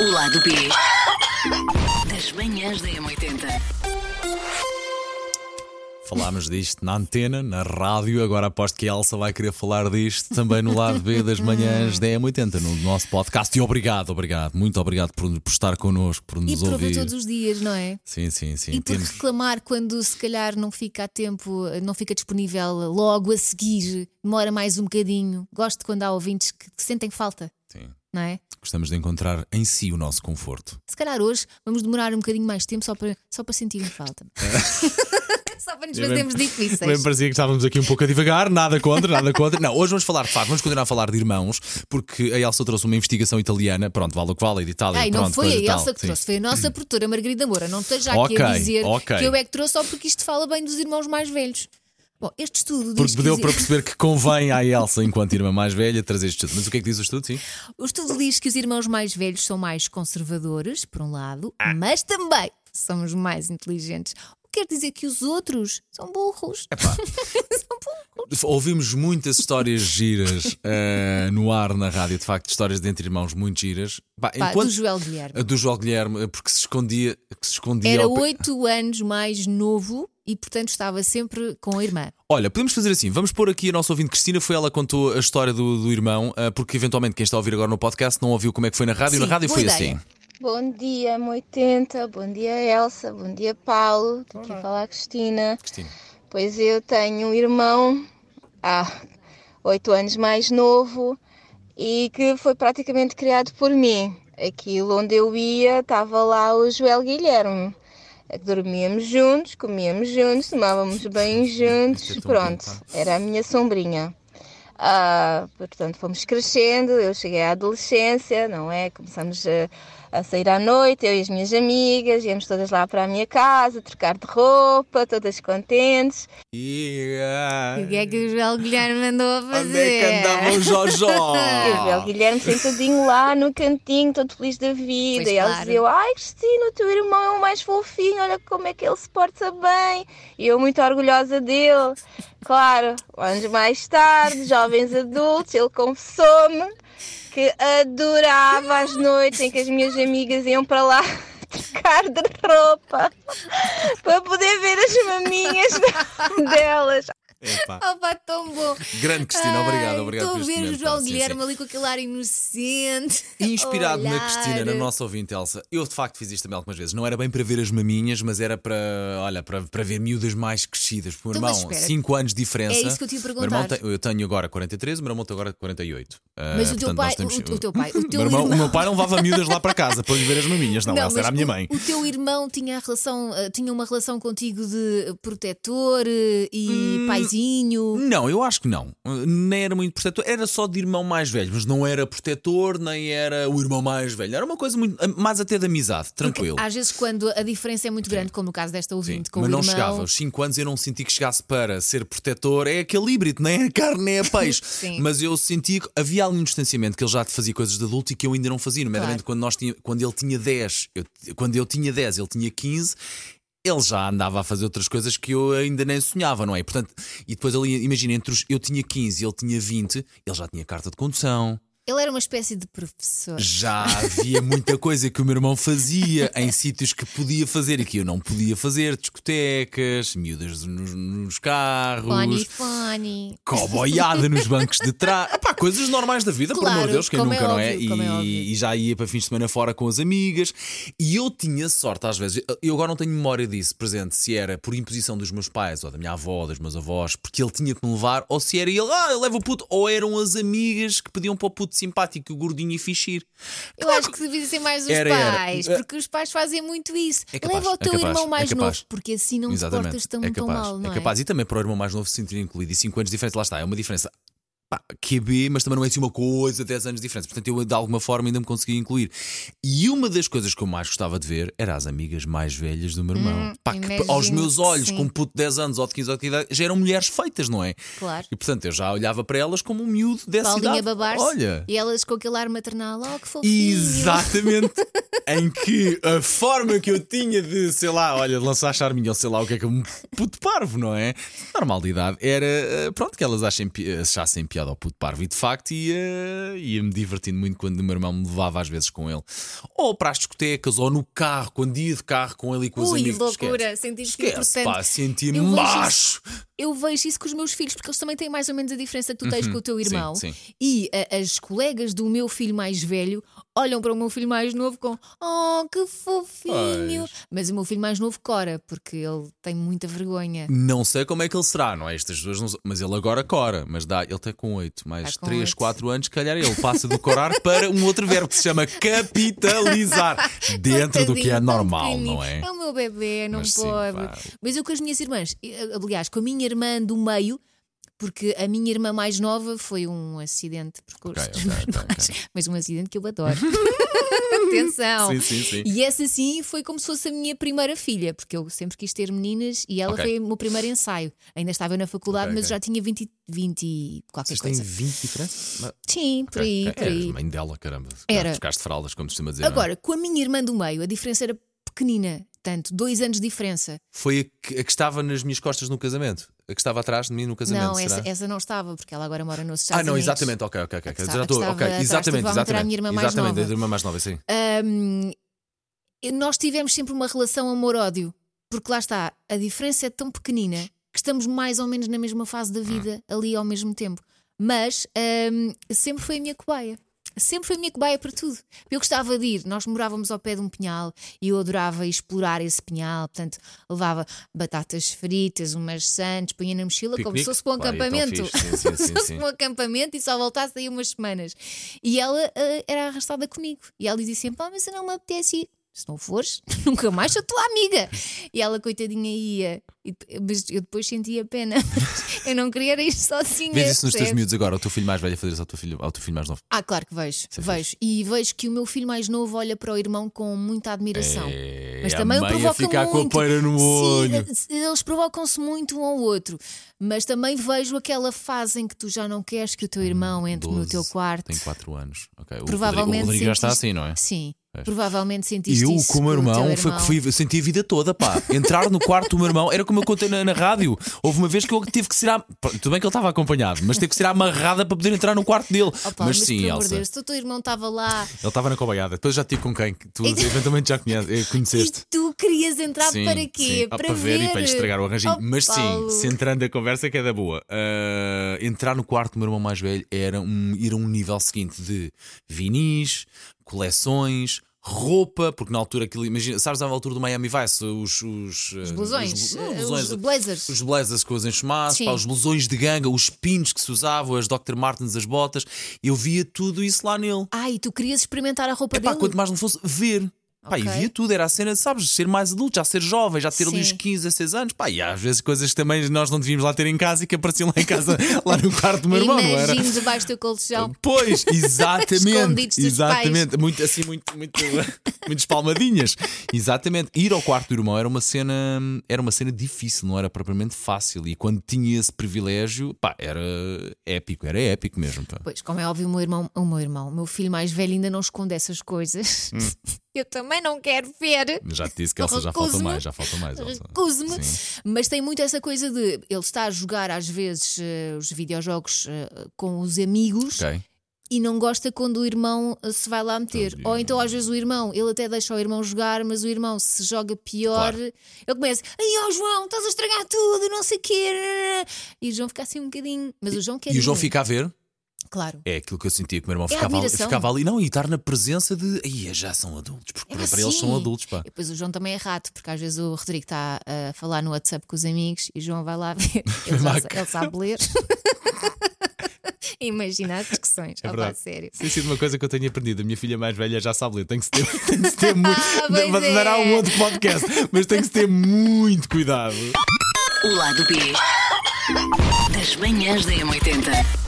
O lado B das manhãs da M80. Falámos disto na antena, na rádio, agora aposto que a Elsa vai querer falar disto também no lado B das manhãs da M80, no nosso podcast. E obrigado, obrigado, muito obrigado por, por estar connosco, por E nos por ouvir ouvir. todos os dias, não é? Sim, sim, sim. E por Temos- reclamar quando se calhar não fica a tempo, não fica disponível logo a seguir, demora mais um bocadinho. Gosto quando há ouvintes que, que sentem falta, sim. Não é? Gostamos de encontrar em si o nosso conforto. Se calhar hoje vamos demorar um bocadinho mais tempo só para, só para sentirem falta. só para nos fazermos Bem difíceis. parecia que estávamos aqui um pouco a divagar, nada contra, nada contra. Não, hoje vamos falar de facto, vamos continuar a falar de irmãos, porque a Elsa trouxe uma investigação italiana, pronto, vale o que vale, de Itália, Ai, pronto, não foi a tal. Elsa que Sim. trouxe, foi a nossa produtora Margarida Moura. Não esteja aqui a dizer ok. que eu é que trouxe só porque isto fala bem dos irmãos mais velhos. Bom, este estudo diz Porque que deu os- para perceber que convém à Elsa, enquanto irmã mais velha, trazer este estudo. Mas o que é que diz o estudo, sim? O estudo diz que os irmãos mais velhos são mais conservadores, por um lado, Ah. mas também somos mais inteligentes. Quer dizer que os outros são burros. são burros. Ouvimos muitas histórias giras eh, no ar na rádio, de facto, histórias de entre irmãos muito giras. Pá, Pá, enquanto- do Joel Guilherme. do João Guilherme, eh, porque se escondia, que se escondia Era ao oito anos mais novo e, portanto, estava sempre com a irmã. Olha, podemos fazer assim, vamos pôr aqui a nossa ouvinte Cristina, foi ela que contou a história do, do irmão, eh, porque eventualmente quem está a ouvir agora no podcast não ouviu como é que foi na rádio, Sim, na rádio foi ideia. assim. Bom dia, M80. Bom dia, Elsa. Bom dia, Paulo. Estou aqui a falar a Cristina. Cristina. Pois eu tenho um irmão há oito anos mais novo e que foi praticamente criado por mim. Aquilo onde eu ia, estava lá o Joel Guilherme. Dormíamos juntos, comíamos juntos, tomávamos banho juntos. Pronto, era a minha sombrinha. Ah, portanto, fomos crescendo, eu cheguei à adolescência, não é? Começamos a, a sair à noite, eu e as minhas amigas, íamos todas lá para a minha casa, trocar de roupa, todas contentes. E, O que é que o Joel Guilherme andou a fazer? Onde é que andava o Jojó? E o Joel Guilherme sentadinho lá no cantinho, todo feliz da vida. Pois e claro. diziam: Ai, Cristina, o teu irmão é o mais fofinho, olha como é que ele se porta bem. E eu, muito orgulhosa dele. Claro, anos mais tarde, jovens adultos, ele confessou-me que adorava as noites em que as minhas amigas iam para lá trocar de roupa para poder ver as maminhas delas. Epá. Pá, tão bom. Grande Cristina, obrigado, obrigado Estou a ver o João Guilherme ali com aquele ar inocente. Inspirado na Olhar. Cristina, na nossa ouvinte Elsa, eu de facto fiz isto também algumas vezes. Não era bem para ver as maminhas, mas era para, olha, para, para ver miúdas mais crescidas. Porque meu Então, irmão, espera. 5 anos de diferença. É isso que eu te ia O meu irmão perguntar. tem- eu tenho agora 43, o meu irmão tem agora 48. Ah, Mas o teu pai, temos- o, o teu pai, o teu meu irmão- irmão. O meu pai não levava miúdas lá para casa para ver as maminhas, não, Elsa era a minha mãe. O teu irmão tinha, a relação, eh, tinha uma relação contigo de protetor eh, e Hum. Não, eu acho que não. Nem era muito protetor, era só de irmão mais velho, mas não era protetor, nem era o irmão mais velho. Era uma coisa muito. mais até de amizade, tranquilo. Às vezes, quando a diferença é muito grande, como no caso desta Sim, ouvinte, com mas o não irmão. chegava. Aos 5 anos eu não senti que chegasse para ser protetor. É aquele híbrido, nem é carne nem é peixe. Sim. Mas eu senti que havia algum distanciamento que ele já fazia coisas de adulto e que eu ainda não fazia. Nomeadamente Claro. quando, nós tinha, quando ele tinha 10, eu, quando eu tinha 10, ele tinha 15. Ele já andava a fazer outras coisas que eu ainda nem sonhava, não é? Portanto, e depois ali, imagina, entre os, eu tinha 15 e ele tinha 20, ele já tinha carta de condução, Ele era uma espécie de professor. já havia muita coisa que o meu irmão fazia em sítios que podia fazer e que eu não podia fazer, discotecas, miúdas nos, nos carros. Funny, funny. Coboiada nos bancos de trás, coisas normais da vida, Claro, amor de Deus, quem nunca, é não é? óbvio, é E, óbvio. e já ia para fins de semana fora com as amigas. E eu tinha sorte, às vezes, eu agora não tenho memória disso presente, se era por imposição dos meus pais, ou da minha avó, ou dos meus avós, porque ele tinha que me levar, ou se era ele, ah, eu levo o puto, ou eram as amigas que pediam para o puto simpático, o gordinho e fichir. Eu acho que devia ser mais os Era, era. pais, É. porque os pais fazem muito isso. É capaz, Leva o é teu capaz, irmão é mais capaz. novo, porque assim não te Exatamente. portas tão, é tão capaz, mal, não é? capaz. E também para o irmão mais novo se sentir incluído. E 5 anos de diferença, lá está, é uma diferença. Pá, QB, mas também não é assim uma coisa, 10 anos de diferença. Portanto, eu de alguma forma ainda me conseguia incluir. E uma das coisas que eu mais gostava de ver era as amigas mais velhas do meu irmão. Pá, que aos meus olhos, com um puto de 10 anos ou de 15 ou de 15 já eram mulheres feitas, não é? Claro. E portanto, eu já olhava para elas como um miúdo dessa Paulinha idade. babar-se Olha. e elas com aquele ar maternal, oh que fofinho. Exatamente. em que a forma que eu tinha de, sei lá, olha, de lançar charminho ou sei lá o que é que é um puto parvo, não é? Normal de idade era, eh, pronto, que elas achem, pi- achassem piada ao puto parvo e de facto ia, ia-me divertindo muito quando o meu irmão me levava às vezes com ele. Ou para as discotecas, ou no carro, quando ia de carro com ele e com os Ui, amigos. loucura, Esquece, sentiste Esquece importante. pá, vejo macho. Eu vejo isso com os meus filhos, porque eles também têm mais ou menos a diferença que tu tens com o teu Uhum. Sim, irmão. sim. E a- as colegas do meu filho mais velho olham para o meu filho mais novo com Oh, que fofinho! Pois. Mas o meu filho mais novo cora, porque ele tem muita vergonha. Não sei como é que ele será, não é? Estas pessoas não... Mas ele agora cora, mas dá, ele tem com 8, mais Tá com 3, oito. 4 anos, calhar ele passa do corar para um outro verbo que se chama capitalizar. Dentro do que é normal, não é? É o meu bebê, não Mas sim, pode. pá. Mas eu com as minhas irmãs, eh, aliás, com a minha irmã do meio. Porque a minha irmã mais nova foi um acidente de percurso Ok, dos ok, meus ok, pais, mas um acidente que eu adoro. Atenção! Sim, sim, sim. E essa sim foi como se fosse a minha primeira filha, porque eu sempre quis ter meninas e ela foi o meu primeiro ensaio. Ainda estava na faculdade, mas já tinha 20, 20 e qualquer Vocês têm coisa. 20 diferenças? Sim, por aí, Ok, por aí. Eras mãe dela, caramba. Era. Ficaste fraldas, como se costuma dizer. é? Agora, com a minha irmã do meio, a diferença era pequenina, tanto, dois anos de diferença. Foi a que, a que estava nas minhas costas no casamento? A que estava atrás de mim no casamento? não, essa, essa não estava, porque ela agora mora nos Ah, Estados não, Unidos. exatamente, ok, ok, ok. A que Já estou, ok, exatamente, era a exatamente. minha irmã mais exatamente, nova. a irmã mais nova, sim. Hum, nós tivemos sempre uma relação amor-ódio, porque lá está, a diferença é tão pequenina que estamos mais ou menos na mesma fase da vida, ali ao mesmo tempo. Mas hum, sempre foi a minha cobaia. Sempre foi a minha cobaia para tudo. Eu gostava de ir, nós morávamos ao pé de um pinhal e eu adorava explorar esse pinhal. Portanto, levava batatas fritas, umas sandes, punha na mochila como se para um tão acampamento. Como se para um acampamento e só voltasse daí umas semanas. E ela ah, era arrastada comigo. E ela dizia sempre: Pá, mas eu não me apetece ir. Se não fores, nunca mais sou tua amiga. E ela, coitadinha, ia. E Mas eu depois sentia pena. Eu não queria ir sozinha. Vês isso nos teus miúdos agora, o teu filho mais velho a fazer isso ao teu filho, ao teu filho mais novo. Ah, claro que vejo, vejo. E vejo que o meu filho mais novo olha para o irmão com muita admiração. É, Mas também o provoca ficar com a muito. no olho. Sim, eles provocam-se muito um ao outro. Mas também vejo aquela fase em que tu já não queres que o teu irmão entre no 12, teu quarto. Tem 4 anos. ok. O Provavelmente Rodrigo, o Rodrigo já está assim, não é? Sim. Provavelmente sentiste Eu, isso com o meu irmão, foi irmão. que fui, eu senti a vida toda, pá. Entrar no quarto do meu irmão era como eu contei na, na rádio. Houve uma vez que eu tive que ser. À... Tudo bem que ele estava acompanhado, mas teve que ser amarrada para poder entrar no quarto dele. Opa, mas, mas, sim, Elsa. Deus, se o teu irmão estava lá Ele estava na cobaiada. Depois já tive com quem? que Tu eventualmente já conhece, eh, e conheceste. tu querias entrar Sim, para quê? sim. Ah, Para, ver, e para lhe estragar o arranjinho. Oh, Mas sim, Paulo. centrando a conversa que é da boa. ah, entrar no quarto do meu irmão mais velho era um, ir a um nível seguinte de vinis, coleções. Roupa, porque na altura aquilo, imagina, sabes à altura do Miami Vice, os, os, Os ah, blusões, os, não, eh, blusões, os blazers. os blazers com os enchumados, Sim. pá, os blusões de ganga, os pinos que se usavam, as Dr. Martens, as botas, eu via tudo isso lá nele. Ai, tu querias experimentar a roupa Epá, dele? quanto mais não fosse ver. Pá, Ok. e via tudo, era a cena, sabes, de ser mais adulto, já ser jovem, já ter ali os Sim. 15, 16 anos. Pá, e às vezes coisas que também nós não devíamos lá ter em casa e que apareciam lá em casa, lá no quarto do meu irmão, não era? Debaixo do colchão. Pois, exatamente, exatamente, muito assim, muito, muito, muitas palmadinhas. Exatamente. Ir ao quarto do irmão era uma cena, era uma cena difícil, não era propriamente fácil. E quando tinha esse privilégio, pá, era épico, era épico mesmo. Pá. Pois, como é óbvio, o meu irmão, o meu irmão, o meu filho mais velho ainda não esconde essas coisas. Hum. Eu também não quero ver. Já te disse que Elsa já falta mais, já falta mais. Recuso-me. Mas tem muito essa coisa de ele está a jogar às vezes eh, os videojogos eh, com os amigos Ok. e não gosta quando o irmão eh, se vai lá meter. Entendi. Ou então às vezes o irmão, ele até deixa o irmão jogar, mas o irmão se joga pior, Claro. ele começa, ai ó João, estás a estragar tudo, não sei o quê. E o João fica assim um bocadinho. Mas o João quer E o João fica a ver? Claro. É aquilo que eu sentia que o meu irmão É ficava, ali, ficava ali, não, e estar na presença de. Aí já são adultos, porque É para, para eles assim. são adultos, pá. E depois o João também é rato, porque às vezes o Rodrigo está a falar no WhatsApp com os amigos e o João vai lá ver. Ele, já, ele sabe ler. Imagina as discussões. É Opa, verdade. sério. Tem sido uma coisa que eu tenho aprendido. A minha filha mais velha já sabe ler. Tem que se ter, tem que se ter muito. pois dará é. um outro podcast, mas tem que se ter muito cuidado. O lado B das manhãs da M80.